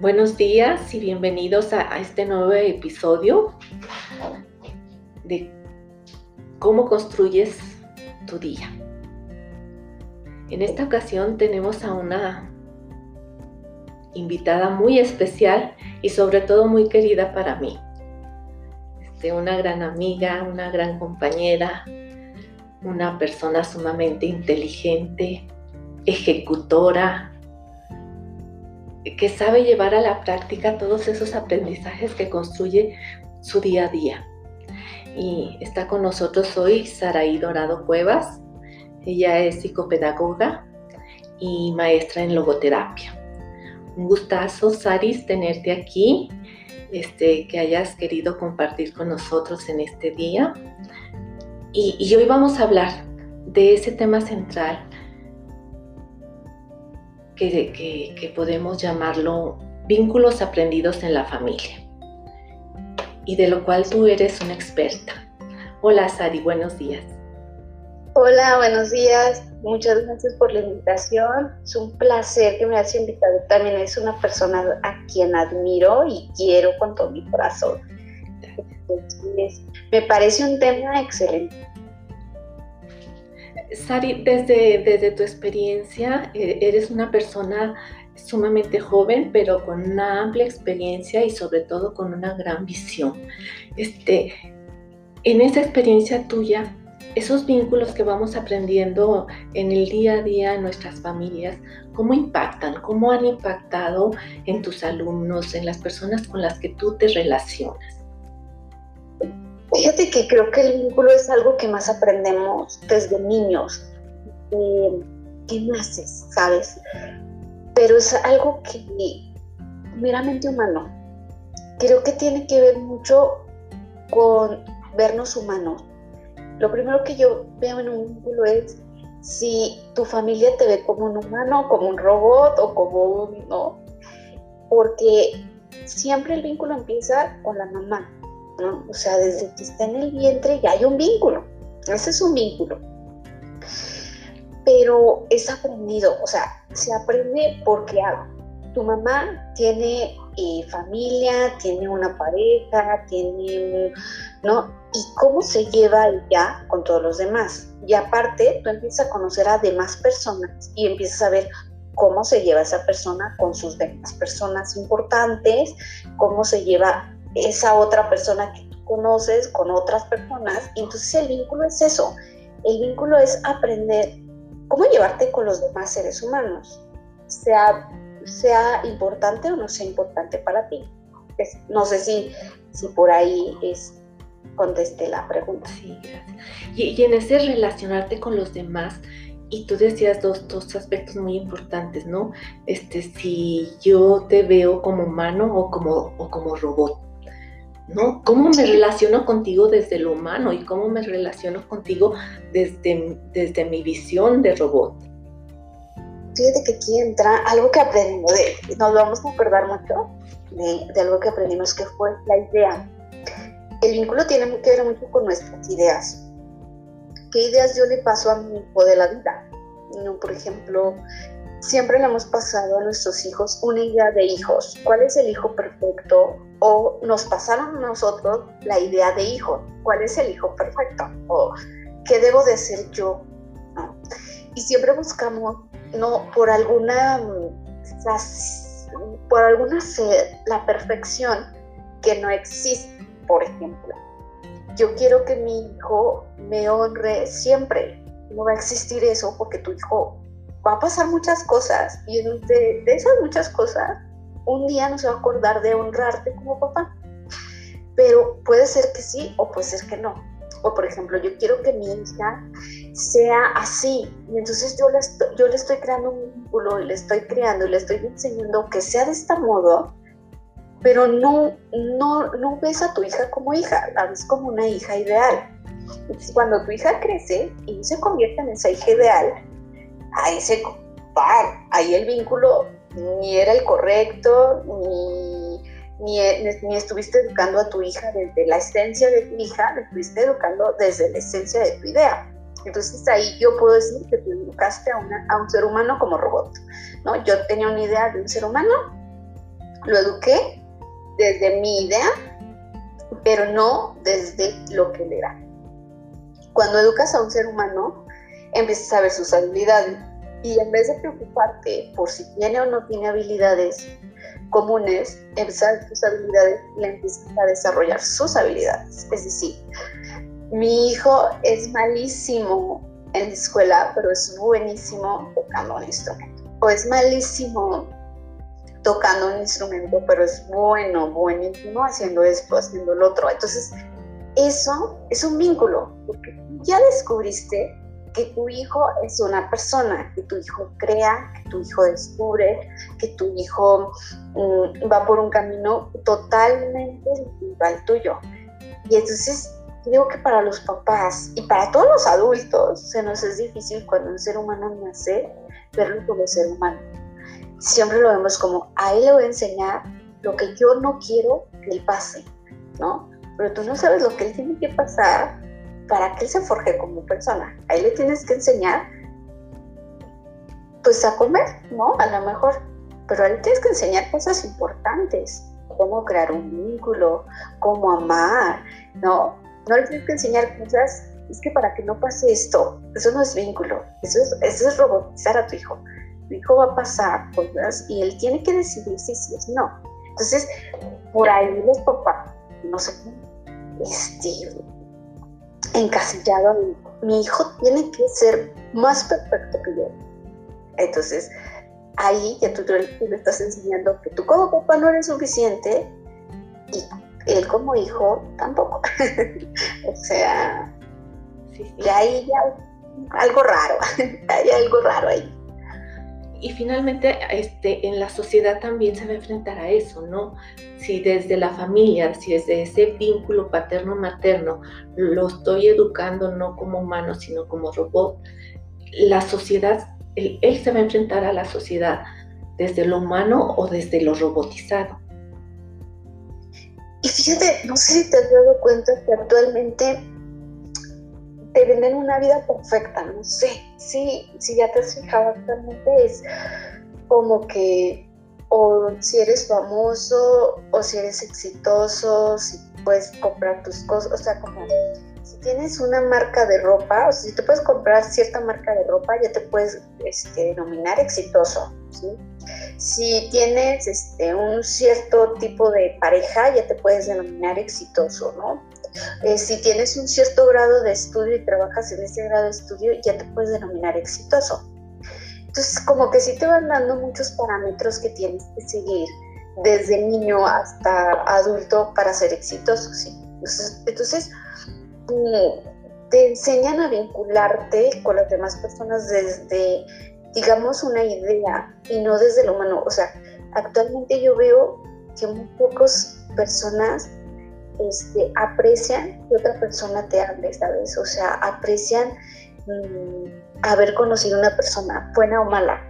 Buenos días y bienvenidos a, este nuevo episodio de cómo construyes tu día. En esta ocasión tenemos a una invitada muy especial y sobre todo muy querida para mí. Este, una gran amiga, una gran compañera, una persona sumamente inteligente, ejecutora, que sabe llevar a la práctica todos esos aprendizajes que construye su día a día. Y está con nosotros hoy Saraí Dorado Cuevas. Ella es psicopedagoga y maestra en logoterapia. Un gustazo, Saris, tenerte aquí, este, que hayas querido compartir con nosotros en este día. Y, y hoy vamos a hablar de ese tema central que, podemos llamarlo vínculos aprendidos en la familia y de lo cual tú eres una experta. Hola Sari, buenos días. Hola, buenos días. Muchas gracias por la invitación. Es un placer que me hayas invitado. También es una persona a quien admiro y quiero con todo mi corazón. me parece un tema excelente. Sari, desde, desde tu experiencia, eh, eres una persona sumamente joven, pero con una amplia experiencia y sobre todo con una gran visión. Este, en esa experiencia tuya, esos vínculos que vamos aprendiendo en el día a día en nuestras familias, ¿cómo impactan? ¿Cómo han impactado en tus alumnos, en las personas con las que tú te relacionas? Fíjate que creo que el vínculo es algo que más aprendemos desde niños, que naces, ¿sabes? Pero es algo que meramente humano. Creo que tiene que ver mucho con vernos humanos. Lo primero que yo veo en un vínculo es si tu familia te ve como un humano, como un robot o como un... ¿no? Porque siempre el vínculo empieza con la mamá o sea, desde que está en el vientre ya hay un vínculo, ese es un vínculo. Pero es aprendido, o sea, se aprende porque tu mamá tiene eh, familia, tiene una pareja, tiene, ¿no? Y cómo se lleva ella con todos los demás. Y aparte, tú empiezas a conocer a demás personas y empiezas a ver cómo se lleva esa persona con sus demás personas importantes, cómo se lleva esa otra persona que tú conoces con otras personas. entonces el vínculo es eso. El vínculo es aprender cómo llevarte con los demás seres humanos, sea, sea importante o no sea importante para ti. no sé si, si por ahí es contesté la pregunta. Sí, gracias. Y, en ese relacionarte con los demás, y tú decías dos, dos, aspectos muy importantes, ¿no? Este, si yo te veo como humano o como, o como robot. ¿No? ¿Cómo me relaciono contigo desde lo humano y cómo me relaciono contigo desde, desde mi visión de robot? Fíjate que aquí entra algo que aprendimos, de, nos vamos a acordar mucho de, de, algo que aprendimos que fue la idea. El vínculo tiene que ver mucho con nuestras ideas. ¿Qué ideas yo le paso a mi hijo de la vida? ¿No? Por ejemplo, siempre le hemos pasado a nuestros hijos una idea de hijos. ¿Cuál es el hijo perfecto? O nos pasaron a nosotros la idea de hijo. ¿Cuál es el hijo perfecto? O qué debo de ser yo. Y siempre buscamos, no, por alguna, por alguna sed, la perfección que no existe, por ejemplo. Yo quiero que mi hijo me honre siempre. No va a existir eso porque tu hijo va a pasar muchas cosas y de, esas muchas cosas, un día no se va a acordar de honrarte como papá. Pero puede ser que sí o puede ser que no. O por ejemplo, yo quiero que mi hija sea así. Y entonces yo le, estoy, creando un vínculo y le estoy creando y le estoy enseñando que sea de este modo, pero no, no, no ves a tu hija como hija, la ves como una hija ideal. Entonces, cuando tu hija crece y se convierte en esa hija ideal, ahí se ahí el vínculo ni era el correcto, ni, ni, estuviste educando a tu hija desde la esencia de tu hija, le estuviste educando desde la esencia de tu idea. Entonces ahí yo puedo decir que tú educaste a, una, a un ser humano como robot, ¿no? Yo tenía una idea de un ser humano, lo eduqué desde mi idea, pero no desde lo que le da. Cuando educas a un ser humano, empiezas a ver sus habilidades y en vez de preocuparte por si tiene o no tiene habilidades comunes, ver sus habilidades y empiezas a desarrollar sus habilidades. Es decir, mi hijo es malísimo en la escuela, pero es buenísimo tocando un instrumento. O es malísimo tocando un instrumento, pero es bueno, buenísimo haciendo esto, haciendo lo otro. Entonces, eso es un vínculo, porque ya descubriste que tu hijo es una persona, que tu hijo crea, que tu hijo descubre, que tu hijo mm, va por un camino totalmente distinto al tuyo. Y entonces digo que para los papás y para todos los adultos se nos es difícil cuando un ser humano nace verlo como ser humano. Siempre lo vemos como, a él le voy a enseñar lo que yo no quiero que él pase, ¿no? Pero tú no sabes lo que él tiene que pasar para que él se forje como persona. Ahí le tienes que enseñar, pues a comer, ¿no? A lo mejor. Pero ahí tienes que enseñar cosas importantes, cómo crear un vínculo, cómo amar, ¿no? No le tienes que enseñar cosas, es que para que no pase esto, eso no es vínculo, eso es, robotizar a tu hijo. Tu hijo va a pasar cosas y él tiene que decidir si sí o si no. Entonces, por ahí los papás, no sé, este, encasillado mi hijo tiene que ser más perfecto que yo. Entonces, ahí ya tú, le estás enseñando que tú como papá no eres suficiente y él como hijo tampoco. o sea, y ahí ya algo raro, hay algo raro ahí y finalmente este, en la sociedad también se va a enfrentar a eso, ¿no? Si desde la familia, si desde ese vínculo paterno-materno lo estoy educando no como humano, sino como robot, la sociedad, él, se va a enfrentar a la sociedad desde lo humano o desde lo robotizado. Y fíjate, no sé si te has dado cuenta que actualmente te venden una vida perfecta, no sé, sí, si ya te has fijado actualmente es como que o si eres famoso o si eres exitoso, si puedes comprar tus cosas, o sea, como si tienes una marca de ropa, o sea, si te puedes comprar cierta marca de ropa, ya te puedes este, denominar exitoso, ¿sí? Si tienes este, un cierto tipo de pareja, ya te puedes denominar exitoso, ¿no? Eh, si tienes un cierto grado de estudio y trabajas en ese grado de estudio, ya te puedes denominar exitoso. Entonces, como que sí te van dando muchos parámetros que tienes que seguir desde niño hasta adulto para ser exitoso, ¿sí? Entonces, mm, te enseñan a vincularte con las demás personas desde, digamos, una idea y no desde lo humano. O sea, actualmente yo veo que muy pocas personas este, aprecian que otra persona te hable, ¿sabes? O sea, aprecian mm, haber conocido a una persona, buena o mala,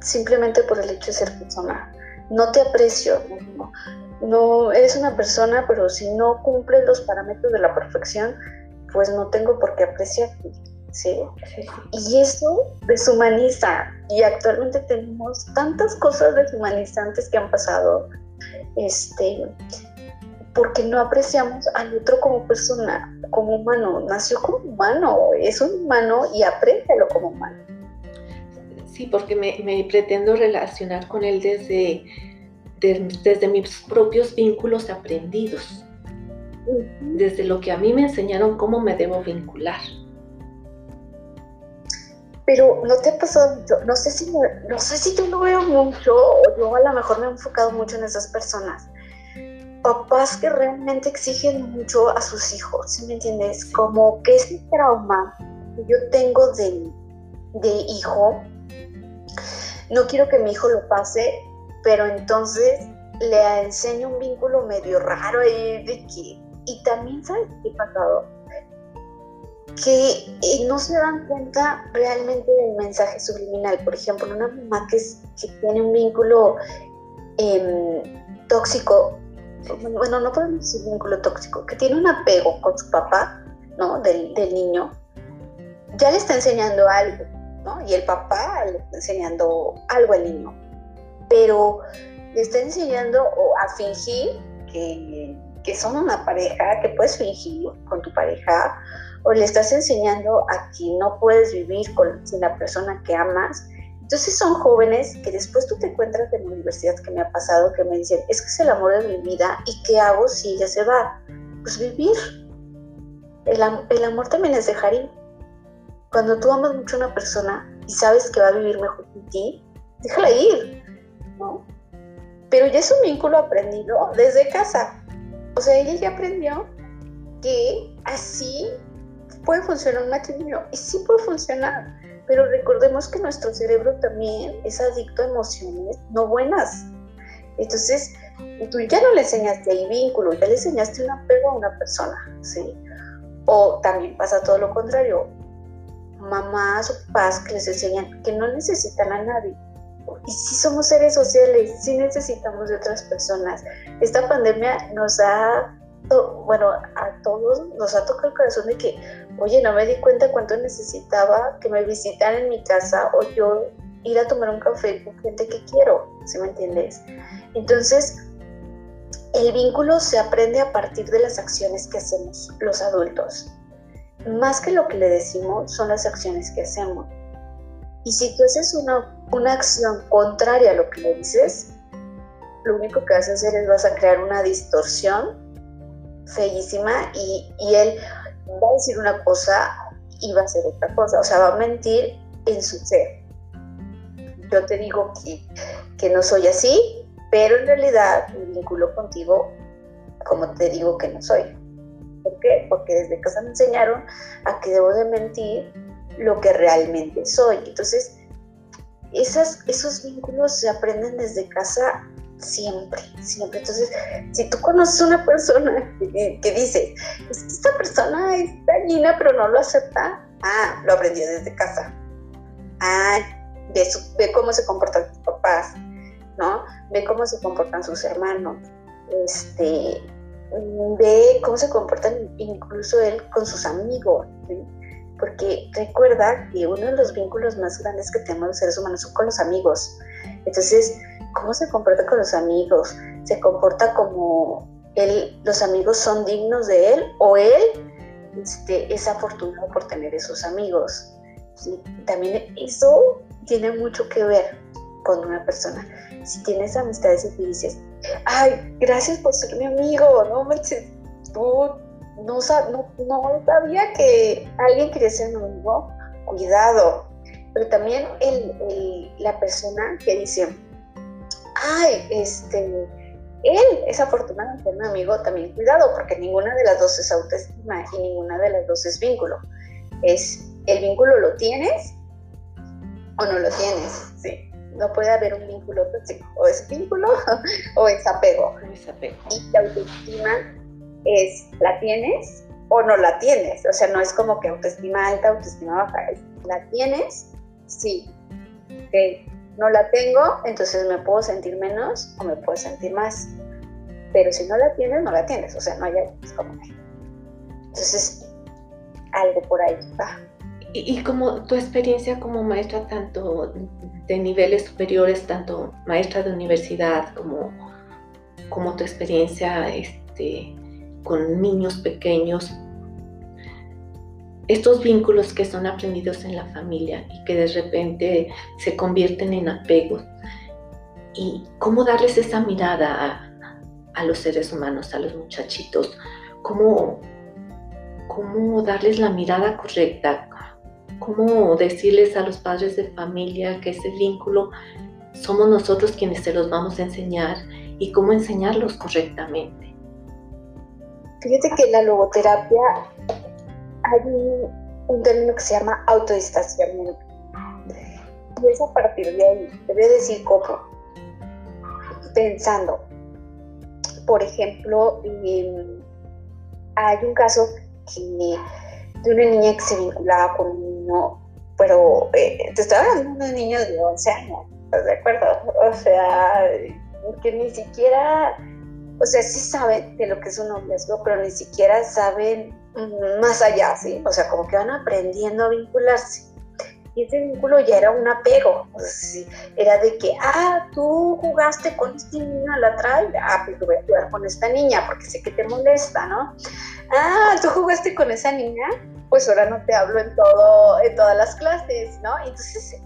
simplemente por el hecho de ser persona. No te aprecio, no, no eres una persona, pero si no cumples los parámetros de la perfección, pues no tengo por qué apreciarte. ¿sí? Y eso deshumaniza. Y actualmente tenemos tantas cosas deshumanizantes que han pasado. Este, porque no apreciamos al otro como persona, como humano. Nació como humano, es un humano y aprécialo como humano. Sí, porque me, pretendo relacionar con él desde, desde mis propios vínculos aprendidos, desde lo que a mí me enseñaron cómo me debo vincular. Pero no te ha pasado mucho, no sé si, no sé si yo lo veo mucho, o yo a lo mejor me he enfocado mucho en esas personas papás que realmente exigen mucho a sus hijos, ¿sí me entiendes? Como que ese trauma que yo tengo de, de hijo, no quiero que mi hijo lo pase, pero entonces le enseño un vínculo medio raro ahí de que, y también sabes qué ha pasado, que eh, no se dan cuenta realmente del mensaje subliminal. Por ejemplo, una mamá que, que tiene un vínculo em, tóxico bueno, no podemos decir vínculo tóxico, que tiene un apego con su papá, ¿no? Del, niño, ya le está enseñando algo, ¿no? Y el papá le está enseñando algo al niño. Pero te está enseñando a fingir que, que son una pareja, que puedes fingir con tu pareja, o le estás enseñando a que no puedes vivir con, sin la persona que amas. Entonces son jóvenes que después tú te encuentras en la universidad que me ha pasado, que me dicen, es que es el amor de mi vida, ¿y qué hago si ella se va? Pues vivir. El, el amor también es dejar ir. Cuando tú amas mucho a una persona y sabes que va a vivir mejor que ti, déjala ir, ¿no? Pero ya es un vínculo aprendido desde casa. O sea, ella ya aprendió que así puede funcionar un matrimonio y sí puede funcionar, pero recordemos que nuestro cerebro también es adicto a emociones no buenas. Entonces, tú ya no le enseñaste ahí vínculo, ya le enseñaste un apego a una persona, ¿sí? O también pasa todo lo contrario, mamás o papás que les enseñan que no necesitan a nadie. Y si somos seres sociales, sí necesitamos de otras personas. Esta pandemia nos ha, bueno, a todos nos ha tocado el corazón de que, oye, no me di cuenta cuánto necesitaba que me visitaran en mi casa o yo ir a tomar un café con gente que quiero, ¿sí me entiendes? Entonces, el vínculo se aprende a partir de las acciones que hacemos los adultos más que lo que le decimos, son las acciones que hacemos. Y si tú haces una, una acción contraria a lo que le dices, lo único que vas a hacer es vas a crear una distorsión feísima y, y él va a decir una cosa y va a hacer otra cosa, o sea, va a mentir en su ser. Yo te digo que, que no soy así, pero en realidad me vinculo contigo como te digo que no soy. ¿Por qué? Porque desde casa me enseñaron a que debo de mentir lo que realmente soy. Entonces, esas, esos vínculos se aprenden desde casa siempre, siempre. Entonces, si tú conoces una persona que, que esta persona es dañina pero no lo acepta, ah, lo aprendió desde casa. Ah, ve, ve cómo se comportan sus papás, ¿no? Ve cómo se comportan sus hermanos. Este, ve cómo se comportan incluso él con sus amigos, porque recuerda que uno de los vínculos más grandes que tenemos los seres humanos son con los amigos. Entonces, ¿cómo se comporta con los amigos? ¿Se comporta como él, los amigos son dignos de él o él este, es afortunado por tener esos amigos? También eso tiene mucho que ver con una persona. Si tienes amistades y te dices, ay, gracias por ser mi amigo, no manches, tú no, no, sabía que alguien quería ser mi amigo, cuidado. Pero también el, la persona que dice, ay, este, él es afortunado en ser mi amigo, también cuidado, porque ninguna de las dos es autoestima y ninguna de las dos es vínculo. Es, el vínculo lo tienes o no lo tienes, sí no puede haber un vínculo tóxico, o es vínculo o es apego. Y la autoestima es, ¿la tienes o no la tienes? O sea, no es como que autoestima alta, autoestima baja, ¿la tienes? Sí. No la tengo, entonces me puedo sentir menos o me puedo sentir más. Pero si no la tienes, no la tienes, o sea, no hay como Entonces, algo por ahí va. Y, como tu experiencia como maestra, tanto de niveles superiores, tanto maestra de universidad como, como tu experiencia este, con niños pequeños, estos vínculos que son aprendidos en la familia y que de repente se convierten en apegos, y cómo darles esa mirada a, los seres humanos, a los muchachitos, cómo, cómo darles la mirada correcta, cómo decirles a los padres de familia que ese vínculo somos nosotros quienes se los vamos a enseñar y cómo enseñarlos correctamente. Fíjate que la logoterapia hay un, término que se llama autodistanciamiento. Y es a partir de ahí, te voy a decir cómo. Pensando, por ejemplo, hay un caso que de una niña que se vinculaba con un niño, pero eh, te estaba hablando de una niña de 11 años, ¿estás de acuerdo? O sea, que ni siquiera, o sea, sí saben de lo que es un noviazgo, pero ni siquiera saben más allá, ¿sí? O sea, como que van aprendiendo a vincularse. Y ese vínculo ya era un apego. era de que, ah, tú jugaste con este niño a la trail, ah, pues voy a jugar con esta niña porque sé que te molesta, ¿no? Ah, tú jugaste con esa niña, pues ahora no te hablo en todo, en todas las clases, ¿no? Entonces,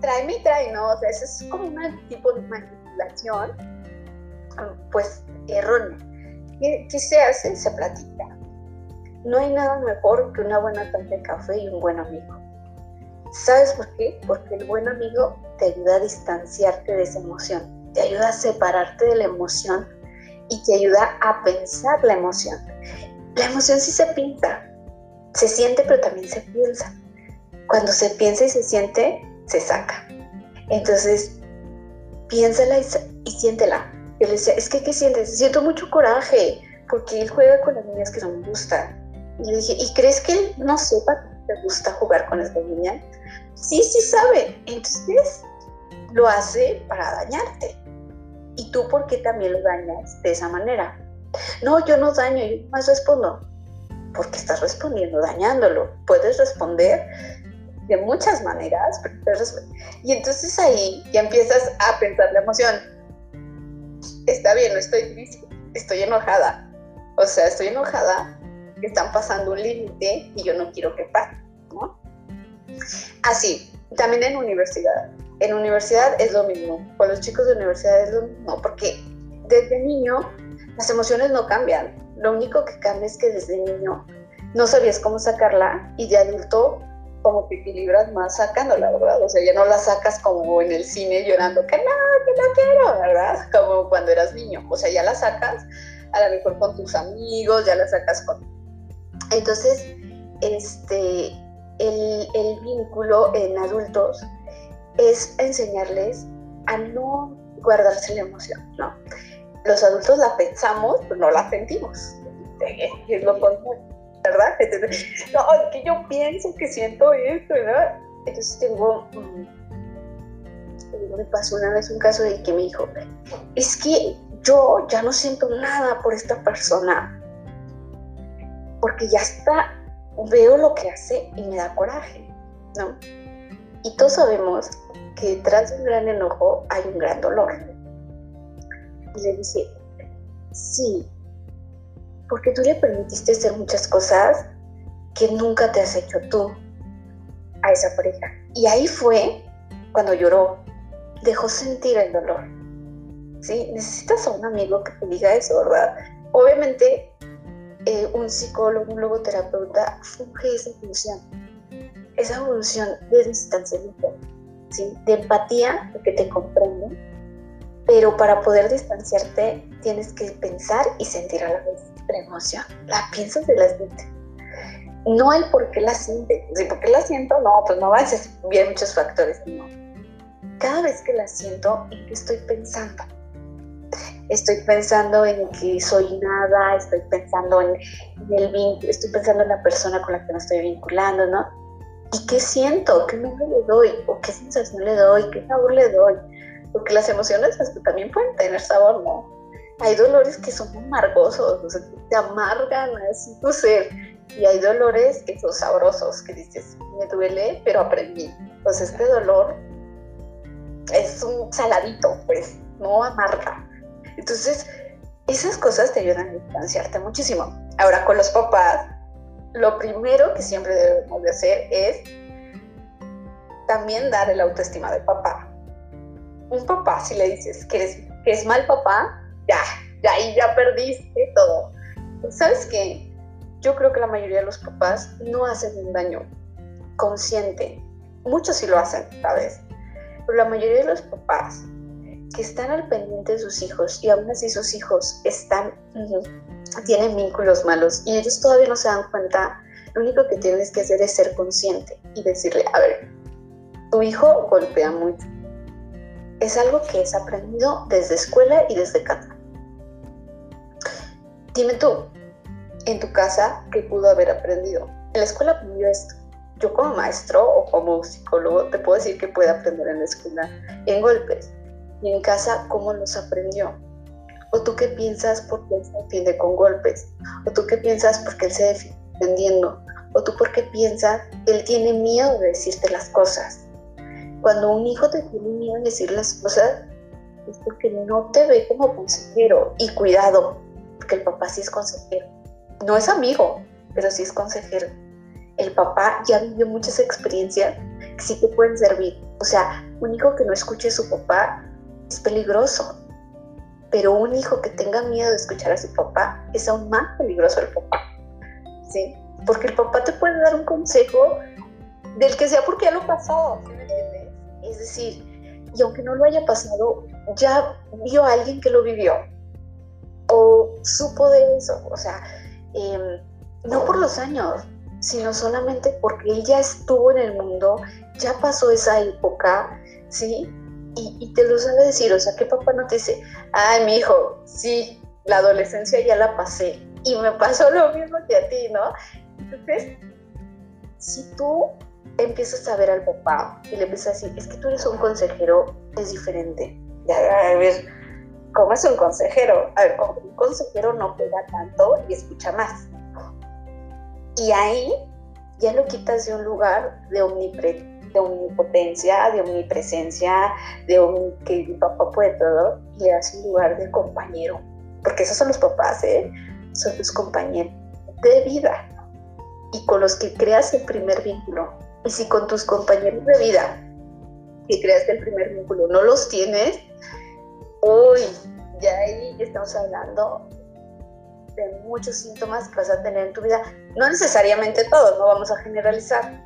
tráeme y trae, ¿no? O sea, eso es como un tipo de manipulación, pues, errónea. ¿Qué, ¿Qué, se hace? Se platica. No hay nada mejor que una buena taza de café y un buen amigo. ¿Sabes por qué? Porque el buen amigo te ayuda a distanciarte de esa emoción, te ayuda a separarte de la emoción y te ayuda a pensar la emoción. La emoción sí se pinta, se siente, pero también se piensa. Cuando se piensa y se siente, se saca. Entonces, piénsala y, y siéntela. Yo le decía, es que, ¿qué sientes? Siento mucho coraje, porque él juega con las niñas que no me gustan. Y le dije, ¿y crees que él no sepa que te gusta jugar con esta niña? Sí, sí sabe. Entonces, lo hace para dañarte. ¿Y tú por qué también lo dañas de esa manera? No, yo no daño, yo más respondo. Porque estás respondiendo dañándolo. Puedes responder de muchas maneras. Y entonces ahí ya empiezas a pensar la emoción. Está bien, no estoy triste, estoy enojada. O sea, estoy enojada, están pasando un límite y yo no quiero que pase, ¿no? Así, también en universidad. En universidad es lo mismo. Con los chicos de universidad es lo mismo, porque desde niño las emociones no cambian. Lo único que cambia es que desde niño no sabías cómo sacarla y de adulto como que equilibras más sacándola, ¿verdad? O sea, ya no la sacas como en el cine llorando, que no, que no quiero, ¿verdad? Como cuando eras niño. O sea, ya la sacas a lo mejor con tus amigos, ya la sacas con... Entonces, este, el, el vínculo en adultos es enseñarles a no guardarse la emoción, ¿no? Los adultos la pensamos, pero no la sentimos. Es lo contrario ¿verdad? no, que yo pienso que siento esto, ¿verdad? Entonces tengo, mm, me pasó una vez un caso de que me dijo, es que yo ya no siento nada por esta persona, porque ya está, veo lo que hace y me da coraje, ¿no? Y todos sabemos que detrás de un gran enojo hay un gran dolor. Y le dice, sí, porque tú le permitiste hacer muchas cosas que nunca te has hecho tú a esa pareja. Y ahí fue cuando lloró, dejó sentir el dolor. ¿Sí? Necesitas a un amigo que te diga eso, ¿verdad? Obviamente, eh, un psicólogo, un logoterapeuta funge esa función, esa función de distanciamiento, ¿sí? de empatía, porque te comprende, pero para poder distanciarte tienes que pensar y sentir a la vez la emoción. La piensas y la sientes. No el por qué la sientes. Si por qué la siento, no, pues no vas a ver muchos factores. No. Cada vez que la siento, ¿en qué estoy pensando? Estoy pensando en que soy nada, estoy pensando en, el vínculo, estoy pensando en la persona con la que me estoy vinculando, ¿no? ¿Y qué siento? ¿Qué miedo le doy? ¿O qué sensación le doy? ¿Qué sabor le doy? Porque las emociones también pueden tener sabor, ¿no? Hay dolores que son amargosos, sea, te amargan así tu ser. Y hay dolores que son sabrosos, que dices, me duele, pero aprendí. Entonces este dolor es un saladito, pues, no amarga. Entonces, esas cosas te ayudan a distanciarte muchísimo. Ahora, con los papás, lo primero que siempre debemos de hacer es también dar el autoestima de papá un papá, si le dices que es mal papá, ya, ya ahí ya perdiste todo. ¿Sabes qué? Yo creo que la mayoría de los papás no hacen un daño consciente. Muchos sí lo hacen, ¿sabes? Pero la mayoría de los papás que están al pendiente de sus hijos y aún así sus hijos tienen vínculos malos y ellos todavía no se dan cuenta, lo único que tienes que hacer es ser consciente y decirle, a ver, tu hijo golpea mucho, es algo que es aprendido desde escuela y desde casa. Dime tú, en tu casa, ¿qué pudo haber aprendido? En la escuela aprendió esto. Yo como maestro o como psicólogo te puedo decir que puede aprender en la escuela en golpes. Y en casa, ¿cómo los aprendió? ¿O tú qué piensas porque él se defiende con golpes? ¿O tú qué piensas porque él se defiende defendiendo? ¿O tú por qué piensas que él tiene miedo de decirte las cosas? Cuando un hijo te tiene miedo de decir las cosas, es porque no te ve como consejero. Y cuidado, porque el papá sí es consejero. No es amigo, pero sí es consejero. El papá ya vivió muchas experiencias que sí te pueden servir. O sea, un hijo que no escuche a su papá es peligroso. Pero un hijo que tenga miedo de escuchar a su papá es aún más peligroso el papá. ¿Sí? Porque el papá te puede dar un consejo del que sea porque ya lo pasó. ¿sí me entiendes? Es decir, y aunque no lo haya pasado, ya vio a alguien que lo vivió o supo de eso. O sea, em, no por los años, sino solamente porque él ya estuvo en el mundo, ya pasó esa época, ¿sí? Y, te lo sabe decir, o sea, que papá no te dice, ay, mi hijo, sí, la adolescencia ya la pasé y me pasó lo mismo que a ti, ¿no? Entonces, si tú empiezas a ver al papá y le empiezas a decir, es que tú eres un consejero, es diferente. A ver, ¿cómo es un consejero? A ver, un consejero no pega tanto y escucha más. Y ahí ya lo quitas de un lugar de, de omnipotencia, de omnipresencia, de que el papá puede todo, le das un lugar de compañero. Porque esos son los papás, ¿eh? Son tus compañeros de vida y con los que creas el primer vínculo. Y si con tus compañeros de vida que creaste el primer vínculo no los tienes, uy, ya ahí estamos hablando de muchos síntomas que vas a tener en tu vida. No necesariamente todos, no vamos a generalizar,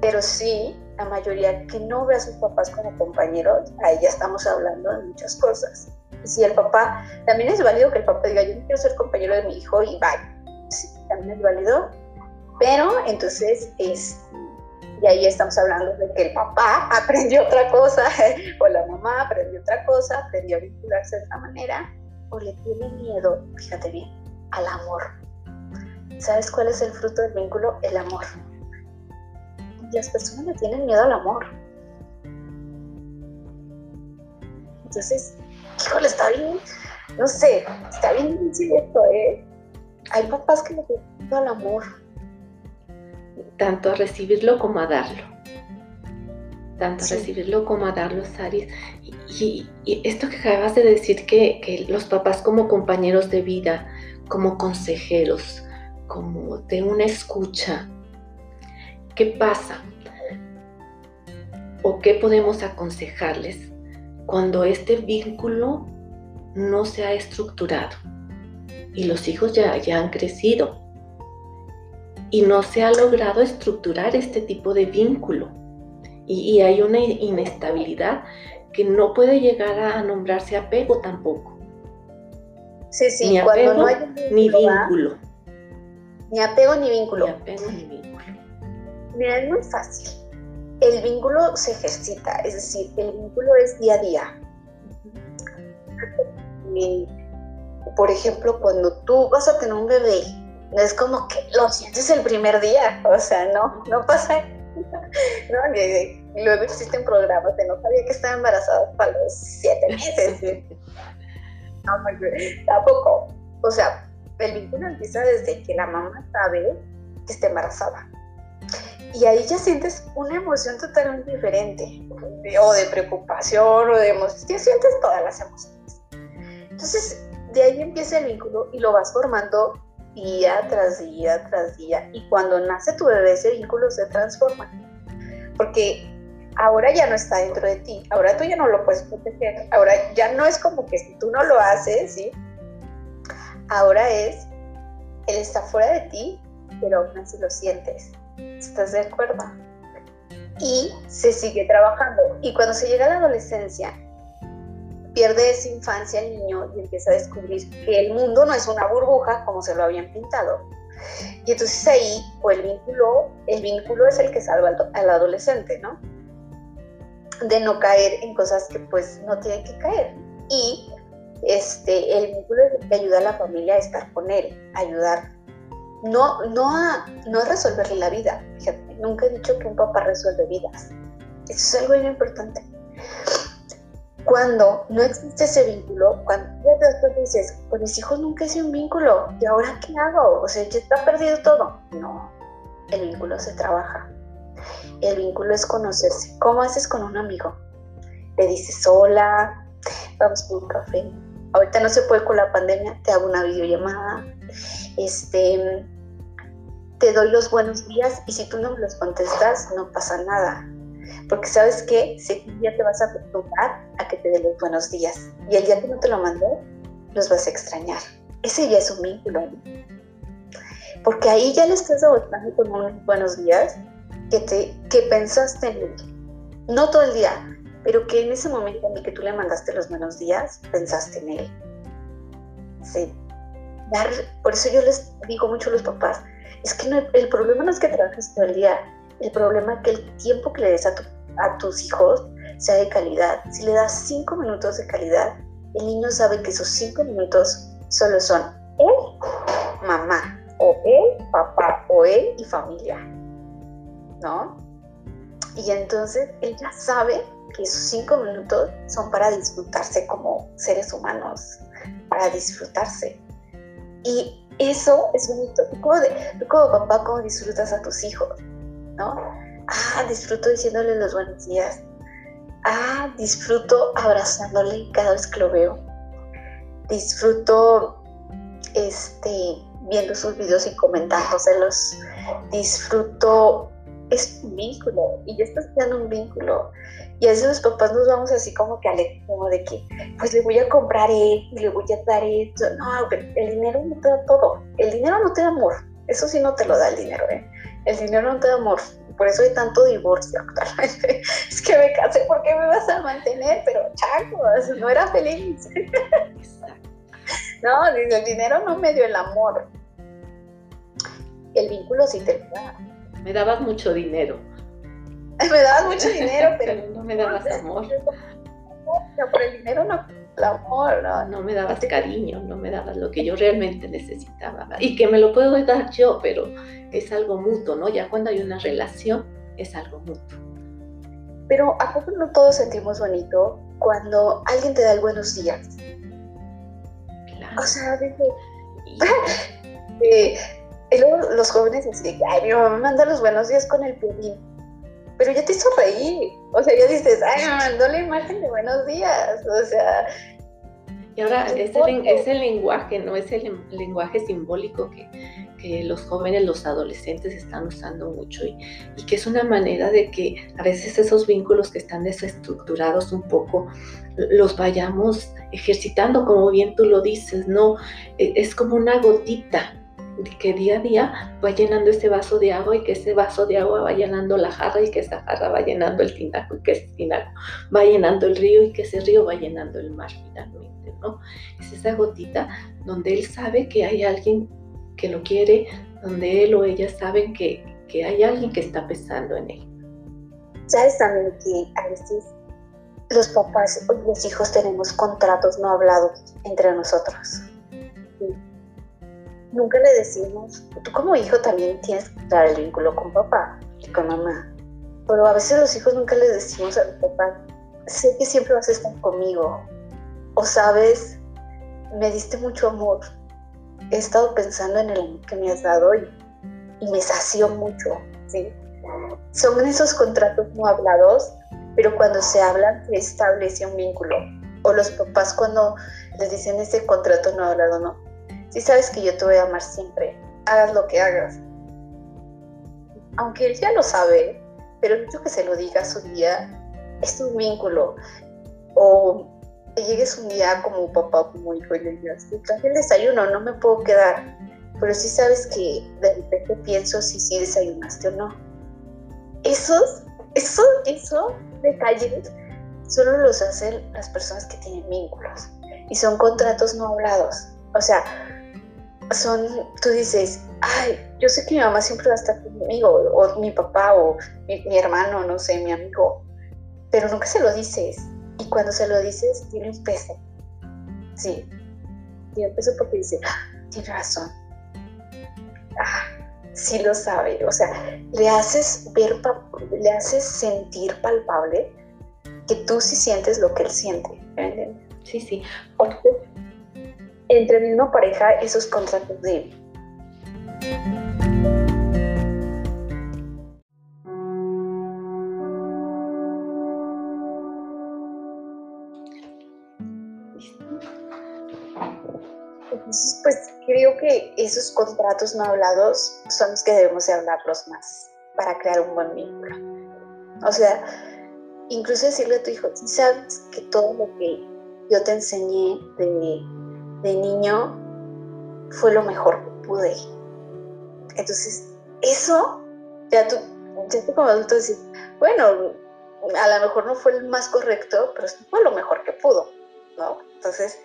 pero sí la mayoría que no ve a sus papás como compañeros, ahí ya estamos hablando de muchas cosas. Si el papá, también es válido que el papá diga, yo no quiero ser compañero de mi hijo y bye. Sí, también es válido, pero entonces es, y ahí estamos hablando de que el papá aprendió otra cosa, o la mamá aprendió otra cosa, aprendió a vincularse de esta manera, o le tiene miedo, fíjate bien, al amor. ¿Sabes cuál es el fruto del vínculo? El amor. Y las personas le tienen miedo al amor. Entonces, híjole, está bien, no sé, está bien difícil esto, ¿eh? Hay papás que le tienen miedo al amor tanto a recibirlo como a darlo. Tanto a recibirlo como a darlo, Saris. Y, esto que acabas de decir, que, los papás como compañeros de vida, como consejeros, como de una escucha, ¿qué pasa? ¿O qué podemos aconsejarles cuando este vínculo no se ha estructurado? Y los hijos ya, ya han crecido, y no se ha logrado estructurar este tipo de vínculo. Y, hay una inestabilidad que no puede llegar a nombrarse apego tampoco. Sí, sí, ni apego no hay ni vínculo. Ni apego ni vínculo. Ni apego ni vínculo. Mira, es muy fácil. El vínculo se ejercita, es decir, el vínculo es día a día. Por ejemplo, cuando tú vas a tener un bebé no es como que lo sientes el primer día, o sea, no, no pasa. no, luego existen programas de no sabía que estaba embarazada para los siete meses. no, tampoco. O sea, el vínculo empieza desde que la mamá sabe que está embarazada. Y ahí ya sientes una emoción totalmente diferente, o de preocupación, o de emoción, ya sientes todas las emociones. Entonces, de ahí empieza el vínculo y lo vas formando día tras día tras día. Y cuando nace tu bebé, ese vínculo se transforma. Porque ahora ya no está dentro de ti, ahora tú ya no lo puedes proteger, ahora ya no es como que si tú no lo haces, ¿sí? Ahora es, él está fuera de ti, pero aún así lo sientes. ¿Estás de acuerdo? Y se sigue trabajando. Y cuando se llega a la adolescencia, pierde esa infancia el niño y empieza a descubrir que el mundo no es una burbuja como se lo habían pintado. Y entonces ahí, el vínculo, el vínculo es el que salva al, adolescente, ¿no? De no caer en cosas que pues no tiene que caer. Y este, el vínculo es el que ayuda a la familia a estar con él, ayudar. No, no, a, no a resolverle la vida. Fíjate, nunca he dicho que un papá resuelve vidas. Eso es algo muy importante cuando no existe ese vínculo, cuando después dices, con mis hijos nunca hice un vínculo, ¿y ahora qué hago? O sea, ya está perdido todo. No, el vínculo se trabaja. El vínculo es conocerse. ¿Cómo haces con un amigo? Le dices hola, vamos por un café. Ahorita no se puede con la pandemia, te hago una videollamada. Este, te doy los buenos días y si tú no me los contestas, no pasa nada. Porque sabes que si ya te vas a acostumbrar a que te dé los buenos días y el día que no te lo mandó, los vas a extrañar. Ese ya es un vínculo. Porque ahí ya le estás demostrando con unos buenos días que, te, que pensaste en él. No todo el día, pero que en ese momento en el que tú le mandaste los buenos días, pensaste en él. Sí. por eso yo les digo mucho a los papás, es que el problema no es que trabajes todo el día, el problema es que el tiempo que le des a, a tus hijos sea de calidad. Si le das cinco minutos de calidad, el niño sabe que esos cinco minutos solo son él, mamá, o él, papá, o él y familia, ¿no? Y entonces él ya sabe que esos cinco minutos son para disfrutarse como seres humanos, para disfrutarse. Y eso es bonito. Tú como, de, como papá, ¿cómo disfrutas a tus hijos? ¿No? Ah, disfruto diciéndole los buenos días. Ah, disfruto abrazándole cada vez que lo veo. Disfruto este, viendo sus videos y comentándoselos. Disfruto, es un vínculo y ya estás creando un vínculo. Y a veces los papás nos vamos así como que al como de que, pues le voy a comprar esto, le voy a dar esto. No, el dinero no te da todo. El dinero no te da amor. Eso sí no te lo da el dinero, ¿eh? El dinero no te da amor. Por eso hay tanto divorcio actualmente. Es que me casé porque me vas a mantener, pero chacos, no era feliz. no, el dinero no me dio el amor. El vínculo sí te da. Me dabas mucho dinero me dabas mucho dinero, pero, no me dabas amor. No, por el dinero no, el amor, no. No me dabas cariño, no me dabas lo que yo realmente necesitaba. Y que me lo puedo dar yo, pero es algo mutuo, ¿no? Ya cuando hay una relación, es algo mutuo. Pero ¿a poco no todos sentimos bonito cuando alguien te da el buenos días? Claro. O sea, dice... eh, y luego los jóvenes dicen, ay, mi mamá manda los buenos días con el piolín pero ya te hizo reír. O sea, ya dices, ay, me mandó la imagen de buenos días. O sea. Y ahora es el, es el, lenguaje, ¿no? Es el lenguaje simbólico que, que, los jóvenes, los adolescentes están usando mucho y, y, que es una manera de que a veces esos vínculos que están desestructurados un poco los vayamos ejercitando, como bien tú lo dices, ¿no? E, es como una gotita que día a día va llenando ese vaso de agua y que ese vaso de agua va llenando la jarra y que esa jarra va llenando el tinaco y que ese tinaco va llenando el río y que ese río va llenando el mar finalmente, ¿no? Es esa gotita donde él sabe que hay alguien que lo quiere, donde él o ella saben que, que hay alguien que está pensando en él. Sabes también que a veces los papás o los hijos tenemos contratos no hablados entre nosotros nunca le decimos, tú como hijo también tienes que dar el vínculo con papá y con mamá, pero a veces los hijos nunca les decimos a papá, sé que siempre vas conmigo, o sabes, me diste mucho amor, he estado pensando en el amor que me has dado y, y me sació mucho, ¿sí? Son esos contratos no hablados, pero cuando se hablan se establece un vínculo. O los papás cuando les dicen ese contrato no hablado, no, si sabes que yo te voy a amar siempre, hagas lo que hagas. Aunque él ya lo sabe, pero el que se lo digas un día es un vínculo. O que llegues un día como papá o como hijo y le digas, traje el desayuno, no me puedo quedar. Pero si sabes que de repente pienso si sí desayunaste o no. Esos, esos, esos detalles solo los hacen las personas que tienen vínculos. Y son contratos no hablados. O sea, son, tú dices, ay, yo sé que mi mamá siempre va a estar conmigo, o mi papá, o mi, hermano, no sé, mi amigo, pero nunca se lo dices. Y cuando se lo dices, tiene un peso. Sí, tiene un peso porque dice, ah, tiene razón. Ah, sí lo sabe. O sea, le haces ver, le haces sentir palpable que tú sí sientes lo que él siente. Sí, sí entre misma pareja esos contratos de... Entonces, pues creo que esos contratos no hablados son los que debemos de hablarlos más para crear un buen vínculo. O sea, incluso decirle a tu hijo, sabes que todo lo que yo te enseñé de de niño fue lo mejor que pude. Entonces, eso, ya tú, ya tú como adulto dices, bueno, a lo mejor no fue el más correcto, pero fue lo mejor que pudo, ¿no? Entonces,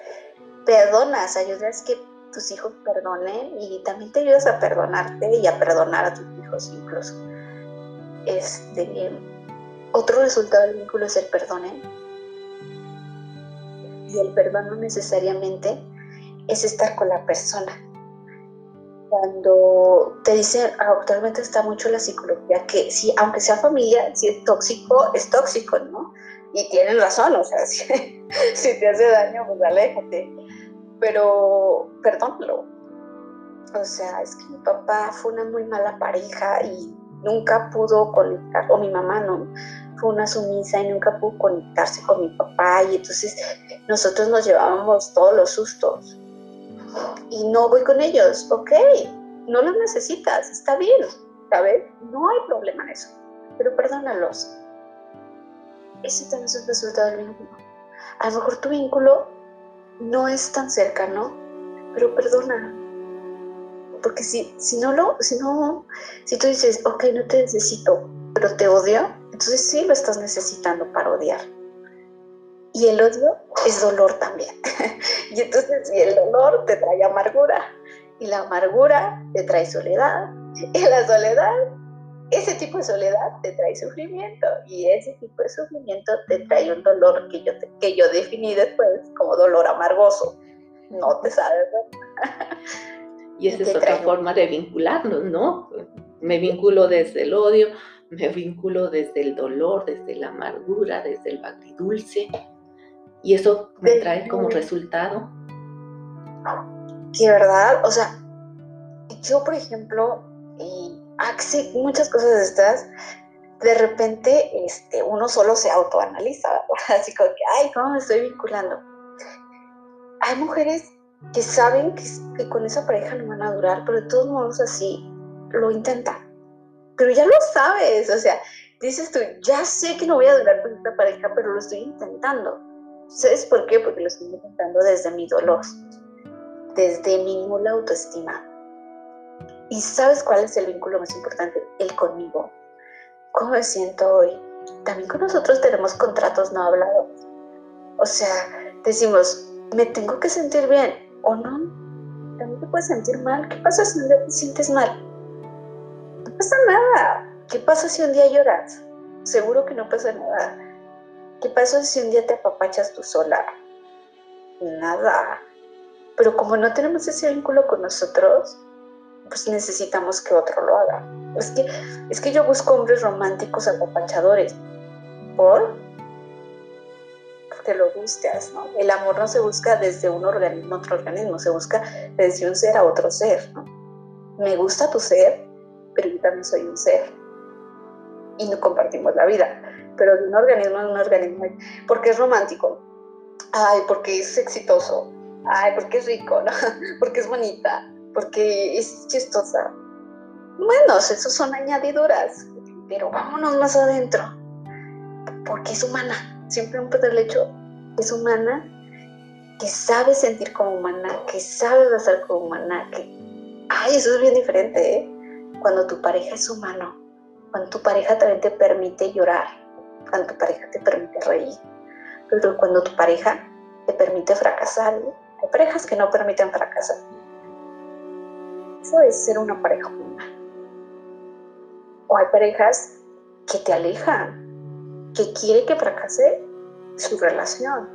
perdonas, ayudas que tus hijos perdonen y también te ayudas a perdonarte y a perdonar a tus hijos incluso. Este, otro resultado del vínculo es el perdón. ¿eh? Y el perdón no necesariamente es estar con la persona. Cuando te dicen, actualmente está mucho la psicología, que si, aunque sea familia, si es tóxico, es tóxico, ¿no? Y tienen razón, o sea, si, si te hace daño, pues aléjate pero perdónalo. O sea, es que mi papá fue una muy mala pareja y nunca pudo conectar, o mi mamá no, fue una sumisa y nunca pudo conectarse con mi papá y entonces nosotros nos llevábamos todos los sustos. Y no voy con ellos, ok, no los necesitas, está bien, ¿sabes? No hay problema en eso, pero perdónalos. Ese también es el resultado del vínculo. A lo mejor tu vínculo no es tan cercano, pero perdona. Porque si, si no lo, si no, si tú dices, ok, no te necesito, pero te odio, entonces sí lo estás necesitando para odiar. Y el odio es dolor también. y entonces, si el dolor te trae amargura, y la amargura te trae soledad, y la soledad ese tipo de soledad te trae sufrimiento y ese tipo de sufrimiento te trae un dolor que yo, que yo definí después como dolor amargoso. No te sabes. y esa es otra forma de vincularnos, ¿no? Me vinculo desde el odio, me vinculo desde el dolor, desde la amargura, desde el dulce Y eso me trae como resultado. Que verdad, o sea, yo por ejemplo, muchas cosas de estas, de repente este, uno solo se autoanaliza, así como que, ay, ¿cómo me estoy vinculando? Hay mujeres que saben que, con esa pareja no van a durar, pero de todos modos así lo intentan. Pero ya lo sabes, o sea, dices tú, ya sé que no voy a durar con esta pareja, pero lo estoy intentando. ¿Sabes por qué? Porque lo estoy intentando desde mi dolor, desde mi nula autoestima ¿Y sabes cuál es el vínculo más importante? El conmigo. ¿Cómo me siento hoy? También con nosotros tenemos contratos no hablados. O sea, decimos, me tengo que sentir bien o no. También te puedes sentir mal. ¿Qué pasa si un día te sientes mal? No pasa nada. ¿Qué pasa si un día lloras? Seguro que no pasa nada. ¿Qué pasa si un día te apapachas tú sola? Nada. Pero como no tenemos ese vínculo con nosotros, pues necesitamos que otro lo haga. Es que, es que yo busco hombres románticos apapachadores. ¿Por? Porque lo buscas, ¿no? El amor no se busca desde un organismo a otro organismo, se busca desde un ser a otro ser, ¿no? Me gusta tu ser, pero yo también soy un ser. Y no compartimos la vida. Pero de un organismo a un organismo, porque es romántico. Ay, porque es exitoso. Ay, porque es rico. Porque es bonita porque es chistosa. Bueno, esos son añadiduras, pero vámonos más adentro, porque es humana. Siempre un el hecho es humana, que sabe sentir como humana, que sabe besar como humana, que... Ay, eso es bien diferente, ¿eh? Cuando tu pareja es humano, cuando tu pareja también te permite llorar, cuando tu pareja te permite reír, pero cuando tu pareja te permite fracasar, hay parejas que no permiten fracasar, eso es ser una pareja humana. O hay parejas que te alejan, que quiere que fracase su relación.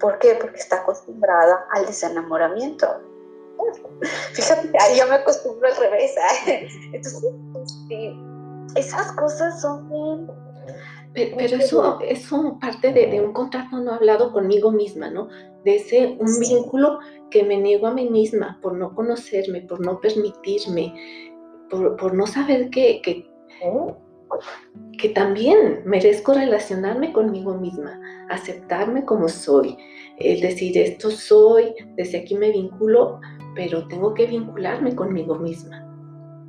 ¿Por qué? Porque está acostumbrada al desenamoramiento. Fíjate, ahí yo me acostumbro al revés. ¿eh? Entonces, este, esas cosas son bien pero, eso, es parte de, un contrato no hablado conmigo misma, ¿no? De ese, un vínculo que me niego a mí misma por no conocerme, por no permitirme, por, no saber que, que también merezco relacionarme conmigo misma, aceptarme como soy, es decir, esto soy, desde aquí me vinculo, pero tengo que vincularme conmigo misma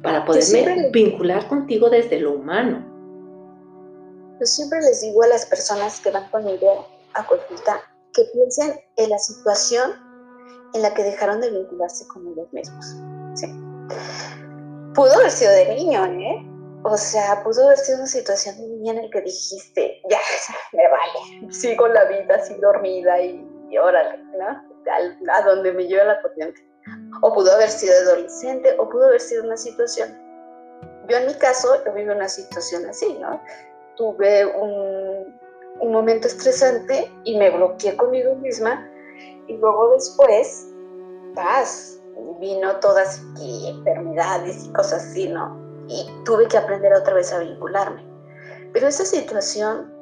para poderme vincular contigo desde lo humano. Yo siempre les digo a las personas que van conmigo a consultar que piensen en la situación en la que dejaron de vincularse con ellos mismos. ¿sí? Pudo haber sido de niño, ¿eh? O sea, pudo haber sido una situación de niña en la que dijiste, ya, me vale, sigo la vida así dormida y, órale, ¿no? A, donde me lleva la corriente. O pudo haber sido adolescente, o pudo haber sido una situación. Yo en mi caso, yo viví una situación así, ¿no? Tuve un, un momento estresante y me bloqueé conmigo misma y luego después, paz, vino todas y enfermedades y cosas así, ¿no? Y tuve que aprender otra vez a vincularme. Pero esa situación,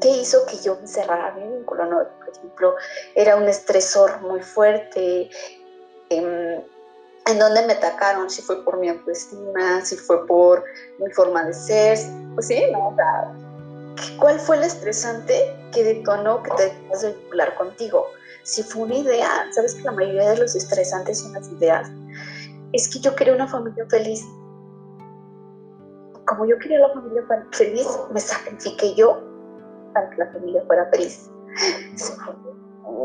¿qué hizo que yo me cerrara mi vínculo? ¿no? Por ejemplo, era un estresor muy fuerte, em, en donde me atacaron, si fue por mi autoestima, si fue por mi forma de ser, pues sí, ¿no? ¿cuál fue el estresante que detonó que te dejas de vincular contigo? Si fue una idea, sabes que la mayoría de los estresantes son las ideas. Es que yo quería una familia feliz. Como yo quería la familia feliz, me sacrifiqué yo para que la familia fuera feliz.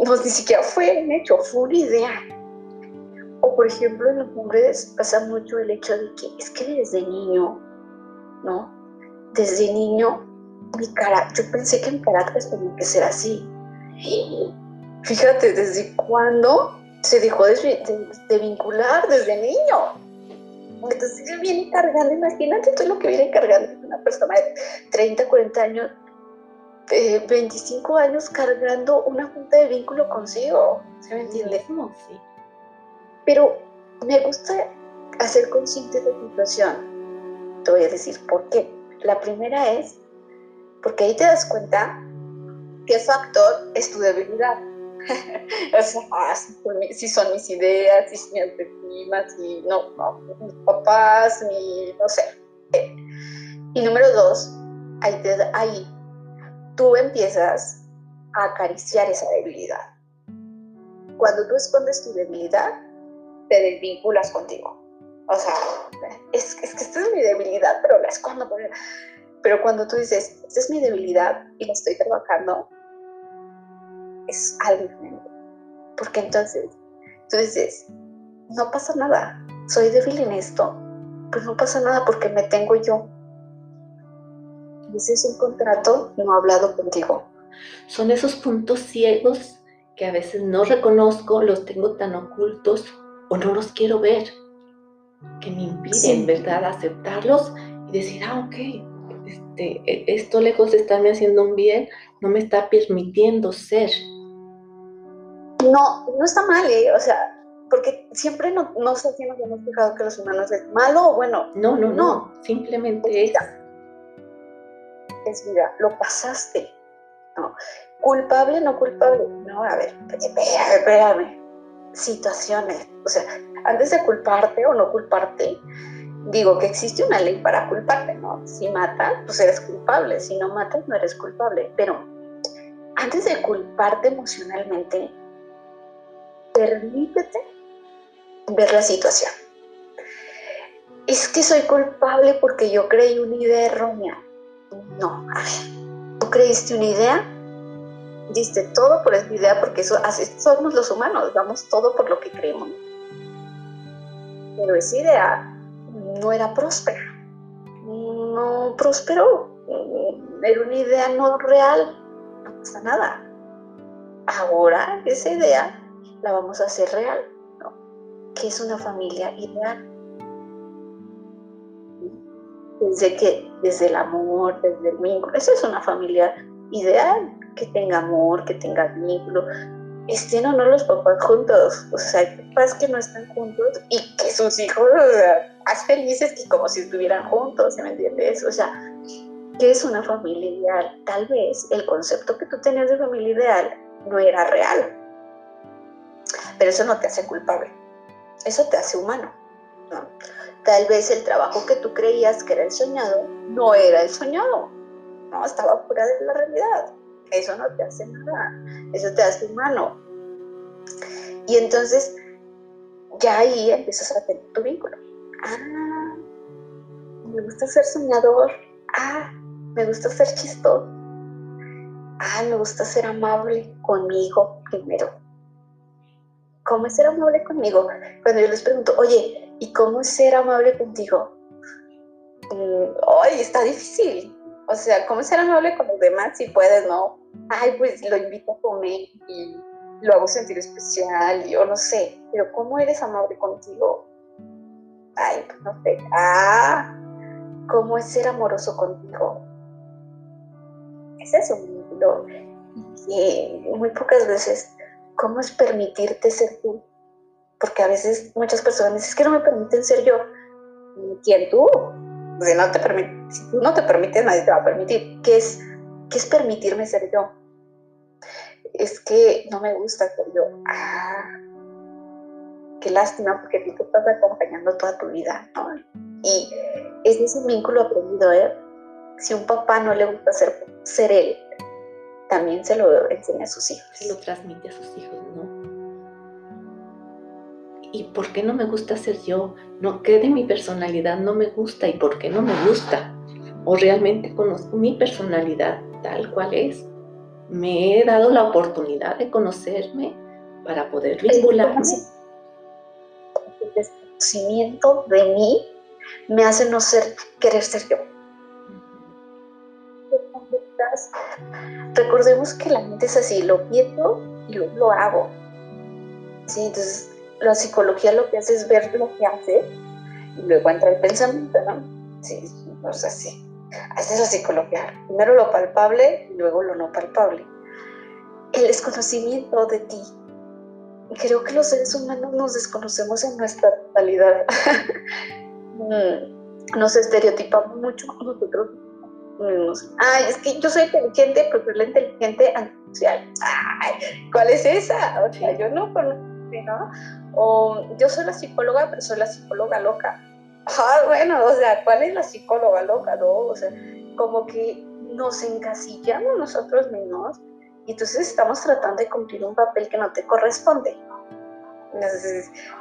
No, ni siquiera fue un hecho, fue una idea. Por ejemplo, en los hombres pasa mucho el hecho de que es que desde niño, ¿no? Desde niño, mi cara, yo pensé que mi carácter tenía que ser así. Fíjate, ¿desde cuándo se dejó de, vincular? Desde niño. Entonces viene cargando, imagínate todo lo que viene cargando una persona de 30, 40 años, 25 años cargando una junta de vínculo consigo. ¿Se me entiende? Sí. Pero me gusta hacer consciente de la situación. Te voy a decir por qué. La primera es porque ahí te das cuenta qué factor es tu debilidad. ah, si, son mis ideas, si es mi autoestima, si no, no, mis papás, mi, no sé. Y número dos, ahí, te, ahí tú empiezas a acariciar esa debilidad. Cuando tú escondes tu debilidad, te desvinculas contigo. O sea, es, que esta es mi debilidad, pero la escondo. Pero cuando tú dices, esta es mi debilidad y la estoy trabajando, es algo diferente. Porque entonces tú dices, no pasa nada, soy débil en esto, pues no pasa nada porque me tengo yo. Ese es un contrato no hablado contigo. Son esos puntos ciegos que a veces no reconozco, los tengo tan ocultos o no los quiero ver, que me impiden, ¿verdad?, aceptarlos y decir, ah, ok, este, e, esto lejos de estarme haciendo un bien, no me está permitiendo ser. No, no está mal, ¿eh? o sea, porque siempre no, no sé si nos hemos fijado que los humanos es malo o bueno. No, no, no, simplemente es. Es vida, lo pasaste. No. Culpable, no culpable. No, a ver, espérame, espérame. Situaciones. O sea, antes de culparte o no culparte, digo que existe una ley para culparte, ¿no? Si matas, pues eres culpable, si no matas, no eres culpable. Pero antes de culparte emocionalmente, permítete ver la situación. Es que soy culpable porque yo creí una idea errónea. No, a ver, tú creíste una idea, diste todo por esa idea porque eso, así somos los humanos, damos todo por lo que creemos. Pero esa idea no era próspera, no prosperó, era una idea no real, no pasa nada. Ahora esa idea la vamos a hacer real, ¿no? que es una familia ideal. Desde que, desde el amor, desde el vínculo, esa es una familia ideal, que tenga amor, que tenga vínculo, estén o no los papás juntos. O sea, hay papás que no están juntos y que sus hijos, o sea, más felices que como si estuvieran juntos, ¿me entiendes? O sea, ¿qué es una familia ideal? Tal vez el concepto que tú tenías de familia ideal no era real. Pero eso no te hace culpable. Eso te hace humano. Tal vez el trabajo que tú creías que era el soñado no era el soñado, no, estaba fuera de la realidad. Eso no te hace nada, eso te hace humano. Y entonces ya ahí empiezas a tener tu vínculo. Ah, me gusta ser soñador. Ah, me gusta ser chistoso. Ah, me gusta ser amable conmigo primero. ¿Cómo es ser amable conmigo? Cuando yo les pregunto, oye, ¿y cómo es ser amable contigo? Mm, ay, está difícil. O sea, ¿cómo es ser amable con los demás si puedes, no? Ay, pues lo invito a comer y lo hago sentir especial, yo no sé. Pero ¿cómo eres amable contigo? Ay, pues no sé. Ah, ¿cómo es ser amoroso contigo? Es eso, y muy pocas veces, ¿cómo es permitirte ser tú? Porque a veces muchas personas es que no me permiten ser yo. ¿Quién tú? Si, no te permite, si tú no te permites, nadie te va a permitir. ¿Qué es, qué es permitirme ser yo? Es que no me gusta ser yo. Ah, qué lástima, porque tú te estás acompañando toda tu vida, ¿no? Y es ese vínculo aprendido, ¿eh? Si un papá no le gusta ser, ser él, también se lo enseña a sus hijos. Se lo transmite a sus hijos, ¿no? ¿Y por qué no me gusta ser yo? No, ¿Qué de mi personalidad no me gusta y por qué no me gusta? ¿O realmente conozco mi personalidad tal cual es? Me he dado la oportunidad de conocerme para poder vincularme. El desconocimiento de mí me hace no ser, querer ser yo. Recordemos que la mente es así, lo pienso y luego lo hago. Sí, entonces la psicología lo que hace es ver lo que hace y luego entra el pensamiento, ¿no? Sí, o sea, sí. Hace la psicología. Primero lo palpable y luego lo no palpable. El desconocimiento de ti. Creo que los seres humanos nos desconocemos en nuestra totalidad. Mm, nos estereotipamos mucho nosotros Ay, es que yo soy inteligente, pero soy la inteligente antisocial. Ay, ¿cuál es esa? O sea, yo no conozco, ¿no? O yo soy la psicóloga, pero soy la psicóloga loca. Ah, bueno, o sea, ¿cuál es la psicóloga loca, no? O sea, como que nos encasillamos nosotros mismos y entonces estamos tratando de cumplir un papel que no te corresponde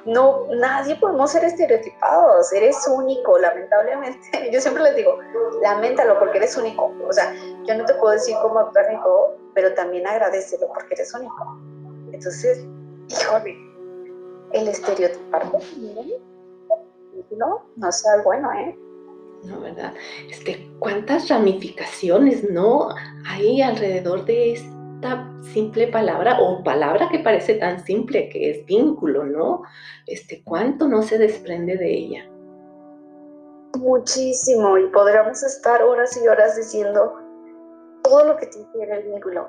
no, nadie podemos ser estereotipados, eres único, lamentablemente. Yo siempre les digo, lamentalo porque eres único. O sea, yo no te puedo decir cómo actuar ni todo, pero también agradecelo porque eres único. Entonces, híjole, el estereotipar no, no sea bueno, ¿eh? No, ¿verdad? Este, ¿Cuántas ramificaciones, no? Hay alrededor de esto simple palabra o palabra que parece tan simple que es vínculo, ¿no? Este, ¿cuánto no se desprende de ella? Muchísimo y podríamos estar horas y horas diciendo todo lo que tiene el vínculo.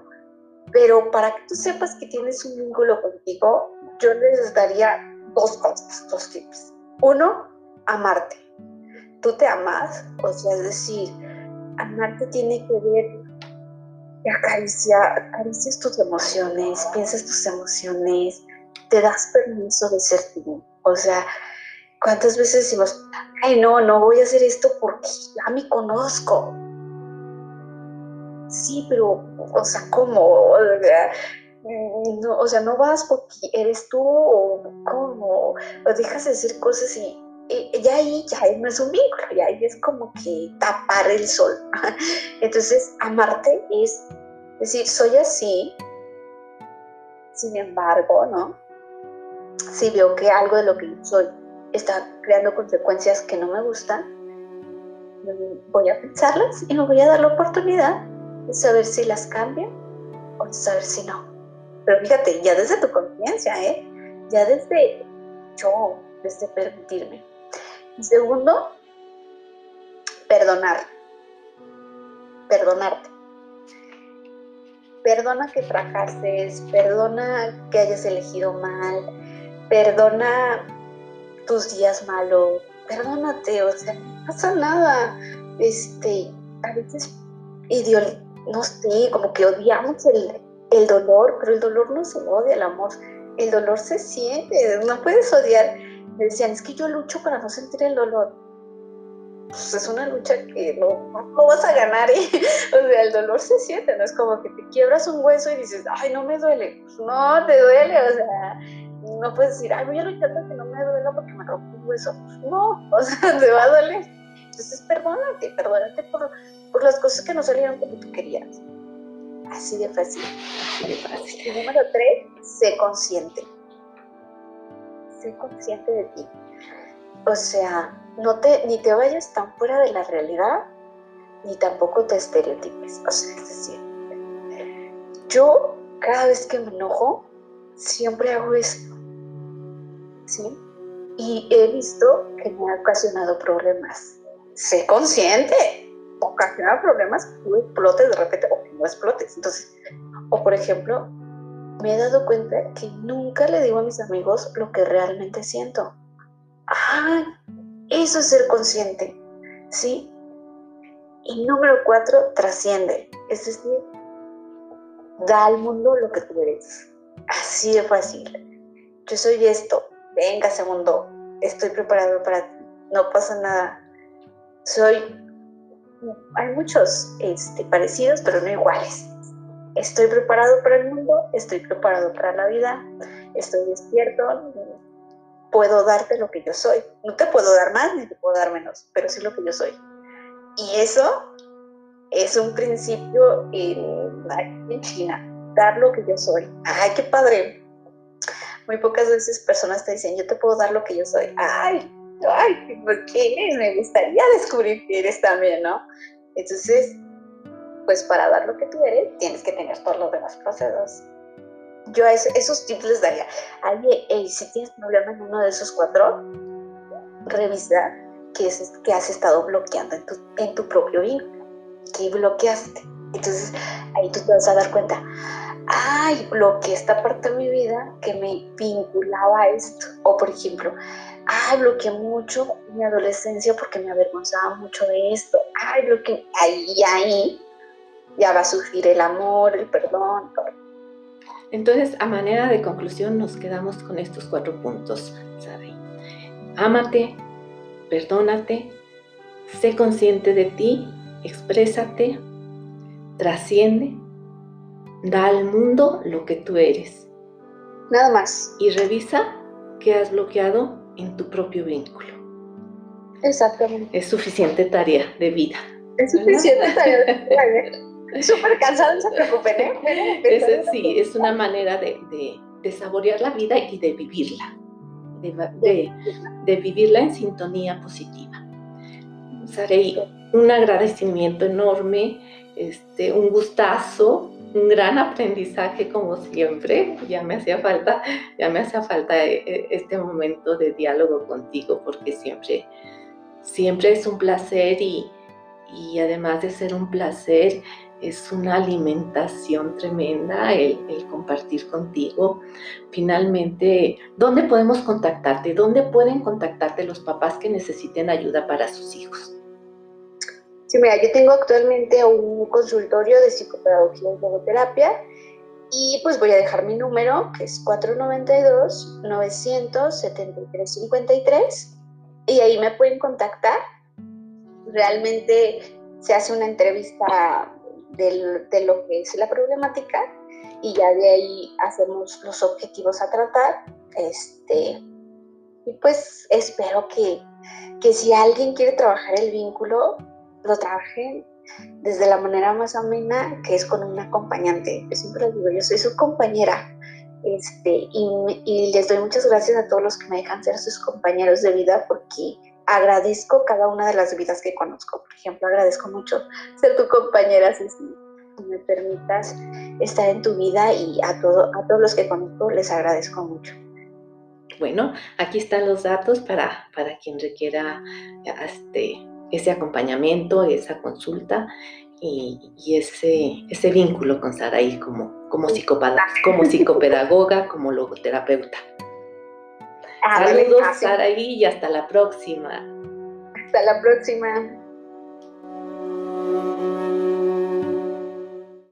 Pero para que tú sepas que tienes un vínculo contigo, yo les daría dos cosas, dos tips. Uno, amarte. Tú te amas, o sea, es decir, amarte tiene que ver y acaricia, acaricias tus emociones, piensas tus emociones, te das permiso de ser tú. O sea, ¿cuántas veces decimos, ay, no, no voy a hacer esto porque ya me conozco? Sí, pero, o sea, ¿cómo? O sea, sea, no vas porque eres tú o cómo, o dejas de decir cosas y, ya ahí ya no es un vínculo, ya ahí es como que tapar el sol. Entonces, amarte es decir, soy así, sin embargo, ¿no? Si veo que algo de lo que soy está creando consecuencias que no me gustan, voy a pensarlas y me voy a dar la oportunidad de saber si las cambio o de saber si no. Pero fíjate, ya desde tu conciencia, ¿eh? Ya desde yo, desde permitirme. Segundo, perdonar. Perdonarte. Perdona que fracases, perdona que hayas elegido mal, perdona tus días malos, perdónate, o sea, no pasa nada. Este, a veces, no sé, como que odiamos el, el dolor, pero el dolor no se odia, el amor, el dolor se siente, no puedes odiar me decían, es que yo lucho para no sentir el dolor. Pues es una lucha que no, no vas a ganar, ¿eh? O sea, el dolor se siente, no es como que te quiebras un hueso y dices, ay, no me duele. Pues no, te duele, o sea, no puedes decir, ay, voy a luchar para que no me duela porque me rompo un hueso. Pues no, o sea, te va a doler. Entonces, perdónate, perdónate por, por las cosas que no salieron como tú querías. Así de fácil. Así de fácil. Número tres, sé consciente. Sé consciente de ti. O sea, no te, ni te vayas tan fuera de la realidad, ni tampoco te estereotipes. O sea, es yo cada vez que me enojo, siempre hago esto. ¿Sí? Y he visto que me ha ocasionado problemas sé consciente, ocasiona problemas, tú explotes de repente o no explotes. Entonces, o por ejemplo, me he dado cuenta que nunca le digo a mis amigos lo que realmente siento. Ah, eso es ser consciente, ¿sí? Y número cuatro, trasciende. Es decir, da al mundo lo que tú eres. Así de fácil. Yo soy esto. Venga, segundo. Estoy preparado para ti. No pasa nada soy, hay muchos este, parecidos, pero no iguales. Estoy preparado para el mundo, estoy preparado para la vida, estoy despierto, puedo darte lo que yo soy. No te puedo dar más ni te puedo dar menos, pero sí lo que yo soy. Y eso es un principio en, en China, dar lo que yo soy. ¡Ay, qué padre! Muy pocas veces personas te dicen, yo te puedo dar lo que yo soy. ¡Ay! ay, ¿por qué Me gustaría descubrir que eres también, ¿no? Entonces, pues para dar lo que tú eres, tienes que tener todos los demás procesos. Yo a esos tips les daría, ay, si tienes problema en uno de esos cuatro, revisa qué, es, qué has estado bloqueando en tu, en tu propio vínculo, qué bloqueaste. Entonces, ahí tú te vas a dar cuenta, ay, bloqueé esta parte de mi vida que me vinculaba a esto. O por ejemplo, ay, bloqueé mucho mi adolescencia porque me avergonzaba mucho de esto, ay, bloqueé, ahí, ahí, ya va a surgir el amor, el perdón, todo. Entonces, a manera de conclusión, nos quedamos con estos cuatro puntos, ¿sabe? Ámate, perdónate, sé consciente de ti, exprésate, trasciende, da al mundo lo que tú eres. Nada más. Y revisa qué has bloqueado en tu propio vínculo. Exactamente. Es suficiente tarea de vida. Es suficiente tarea de vida. Súper cansado, no se preocupen, ¿eh? Es, sí, es una manera de, de, saborear la vida y de vivirla. De, de vivirla en sintonía positiva. Sarei, un agradecimiento enorme, este, un gustazo un gran aprendizaje como siempre. Ya me hacía falta, ya me hacía falta eh, eh, este momento de diálogo contigo porque siempre, siempre es un placer y, y además de ser un placer, es una alimentación tremenda el, compartir contigo. Finalmente, ¿dónde podemos contactarte? ¿Dónde pueden contactarte los papás que necesiten ayuda para sus hijos? Sí, mira, yo tengo actualmente un consultorio de psicopedagogía y logoterapia y pues voy a dejar mi número que es 492-973-53 y ahí me pueden contactar. Realmente se hace una entrevista de lo que es la problemática y ya de ahí hacemos los objetivos a tratar. Este, y pues espero que, que si alguien quiere trabajar el vínculo, lo trabajé desde la manera más amena, que es con un acompañante. Yo siempre les digo, yo soy su compañera. Este, y, les doy muchas gracias a todos los que me dejan ser sus compañeros de vida porque agradezco cada una de las vidas que conozco. Por ejemplo, agradezco mucho ser tu compañera, si me permitas estar en tu vida y a, todo, a todos los que conozco les agradezco mucho. Bueno, aquí están los datos para, para quien requiera este, ese acompañamiento, esa consulta y, ese, ese vínculo con Saraí como, como, como psicopedagoga, como logoterapeuta. Saludos, Saraí, y hasta la próxima. Hasta la próxima.